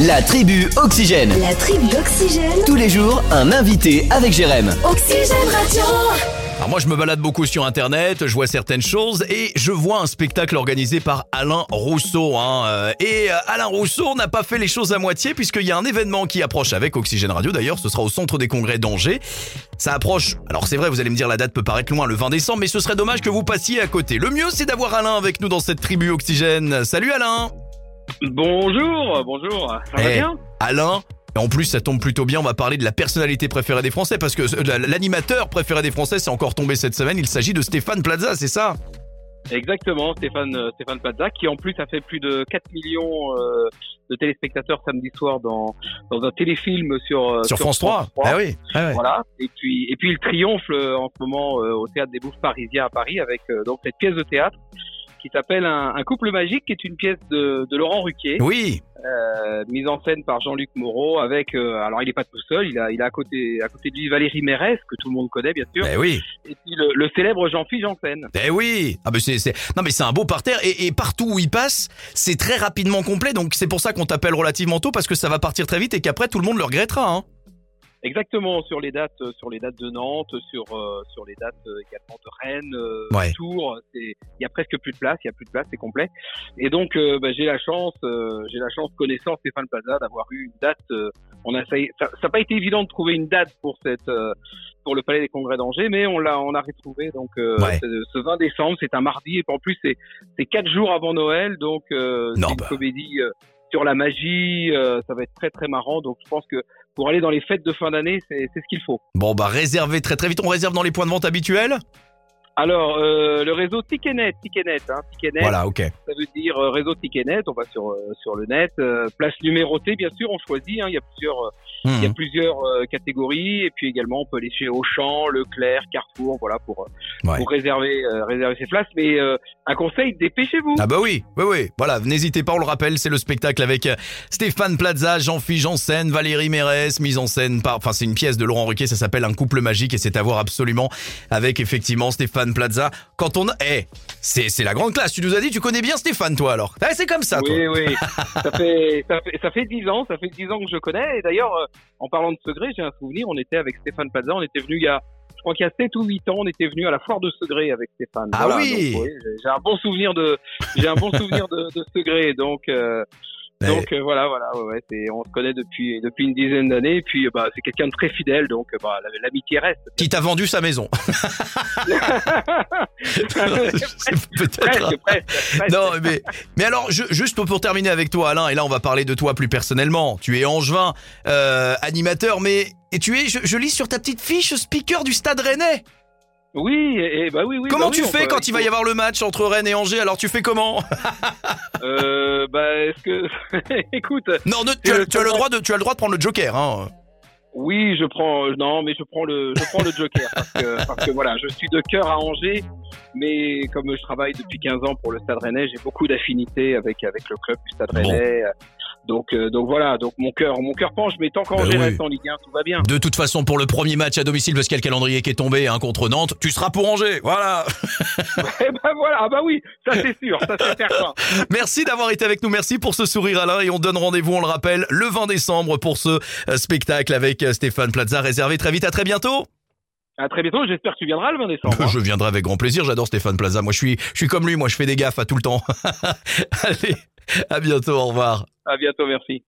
La tribu Oxygène. La tribu Oxygène. Tous les jours, un invité avec Jérém. Oxygène Radio. Alors moi je me balade beaucoup sur internet, je vois certaines choses et je vois un spectacle organisé par Alain Rousseau. Hein, euh, et euh, Alain Rousseau n'a pas fait les choses à moitié puisqu'il y a un événement qui approche avec Oxygène Radio d'ailleurs, ce sera au centre des congrès d'Angers. Ça approche, alors c'est vrai vous allez me dire la date peut paraître loin le 20 décembre mais ce serait dommage que vous passiez à côté. Le mieux c'est d'avoir Alain avec nous dans cette tribu Oxygène. Salut Alain Bonjour, bonjour, ça va Eh, bien Alain en plus, ça tombe plutôt bien. On va parler de la personnalité préférée des Français parce que euh, l'animateur préféré des Français, c'est encore tombé cette semaine. Il s'agit de Stéphane Plaza, c'est ça? Exactement, Stéphane, euh, Stéphane Plaza, qui en plus a fait plus de 4 millions euh, de téléspectateurs samedi soir dans, dans un téléfilm sur, euh, Sur France 3. Ah oui. Ah ouais. Voilà. Et puis, et puis il triomphe en ce moment euh, au théâtre des Bouffes Parisiens à Paris avec euh, donc cette pièce de théâtre qui s'appelle un, un couple magique, qui est une pièce de, de Laurent Ruquier, Oui. euh, mise en scène par Jean-Luc Moreau, avec euh, alors il est pas tout seul, il a il a à côté à côté de lui Valérie Mérès que tout le monde connaît bien sûr, Eh oui. et puis le, le célèbre Jean-Philippe Janssen. Eh oui. Ah ben c'est c'est non mais c'est un beau parterre et, et partout où il passe, c'est très rapidement complet. Donc c'est pour ça qu'on t'appelle relativement tôt parce que ça va partir très vite et qu'après tout le monde le regrettera. Hein. Exactement sur les dates, euh, sur les dates de Nantes, sur euh, sur les dates euh, également de Rennes, euh, Ouais. Tours. Il y a presque plus de place, il y a plus de place, c'est complet. Et donc euh, bah, j'ai la chance, euh, j'ai la chance connaissant Stéphane Plaza d'avoir eu une date. euh, on a ça ça n'a pas été évident de trouver une date pour cette euh, pour le Palais des Congrès d'Angers, mais on l'a on a retrouvé donc euh, Ouais. ce 20 décembre, c'est un mardi et en plus c'est c'est quatre jours avant Noël, donc euh, c'est une bah. comédie euh, sur la magie. euh, ça va être très très marrant, donc je pense que pour aller dans les fêtes de fin d'année, c'est ce qu'il faut. Bon bah réservez très très vite. On réserve dans les points de vente habituels. Alors, euh, le réseau Ticketnet, Ticketnet, hein, Ticketnet, Voilà, ok. ça veut dire euh, réseau Ticketnet, on va sur, euh, sur le net, euh, place numérotée, bien sûr, on choisit, hein, il y a plusieurs, euh, il y a Mhm. plusieurs euh, catégories, et puis également, on peut aller chez Auchan, Leclerc, Carrefour, voilà, pour, Ouais. pour réserver, euh, réserver ses places, mais euh, un conseil, dépêchez-vous Ah bah oui, oui, oui. Voilà, n'hésitez pas, on le rappelle, c'est le spectacle avec Stéphane Plaza, Jean-Philippe Janssen, Valérie Mérès, mise en scène par... Enfin, c'est une pièce de Laurent Ruquier, ça s'appelle Un couple magique et c'est à voir absolument avec effectivement Stéphane Plaza. Quand on a... Eh, c'est c'est la grande classe, tu nous as dit, tu connais bien Stéphane, toi, alors Eh, c'est comme ça, toi. Oui, oui. ça fait, ça fait, ça fait dix ans, ça fait dix ans que je connais. Et d'ailleurs, euh, en parlant de Segré, j'ai un souvenir. On était avec Stéphane Plaza. On était venu il y a, je crois qu'il y a sept ou huit ans, on était venu à la foire de Segré avec Stéphane. Ah oui. j'ai un bon souvenir de, j'ai un bon souvenir de, de Segré. Donc, euh, Eh, donc euh, voilà, voilà. Ouais, ouais, c'est, on se connaît depuis, depuis une dizaine d'années. Et puis, euh, bah, c'est quelqu'un de très fidèle. Donc, euh, bah, la- l'amitié reste. qui t'a vendu sa maison peut-être... presque. Non, mais, mais alors, je- juste pour terminer avec toi, Alain, et là, on va parler de toi plus personnellement. Tu es angevin, euh, animateur, mais et tu es, je, je lis sur ta petite fiche, speaker du Stade Rennais. Oui, et, bah oui, oui. comment bah tu oui, fais peut- quand il va y avoir le match entre Rennes et Angers? Alors, tu fais comment? Euh, bah, est-ce que, écoute, Non, ne- tu, as, tu as le droit de, tu as le droit de prendre le Joker. Hein. oui, je prends, non, mais je prends le, je prends le Joker parce que, parce que voilà, je suis de cœur à Angers, mais comme je travaille depuis 15 ans pour le Stade Rennais, j'ai beaucoup d'affinités avec avec le club du Stade Bon. Donc, euh, donc voilà, donc mon cœur, mon cœur penche, mais tant qu'Angers oui. reste en Ligue 1, tout va bien. De toute façon, pour le premier match à domicile, parce qu'il y a le calendrier qui est tombé hein, contre Nantes, tu seras pour Angers. Voilà. Eh ben voilà, ah bah oui, ça c'est sûr, ça c'est certain. Merci d'avoir été avec nous. Merci pour ce sourire, Alain. Et on donne rendez-vous, on le rappelle, le 20 décembre pour ce euh, spectacle avec euh, Stéphane Plaza. Réservé très vite. À très bientôt. À très bientôt, j'espère que tu viendras le 20 décembre. hein. Je viendrai avec grand plaisir. J'adore Stéphane Plaza. Moi, je suis, je suis comme lui. Moi, je fais des gaffes à tout le temps. Allez, à bientôt. Au revoir. À bientôt, merci.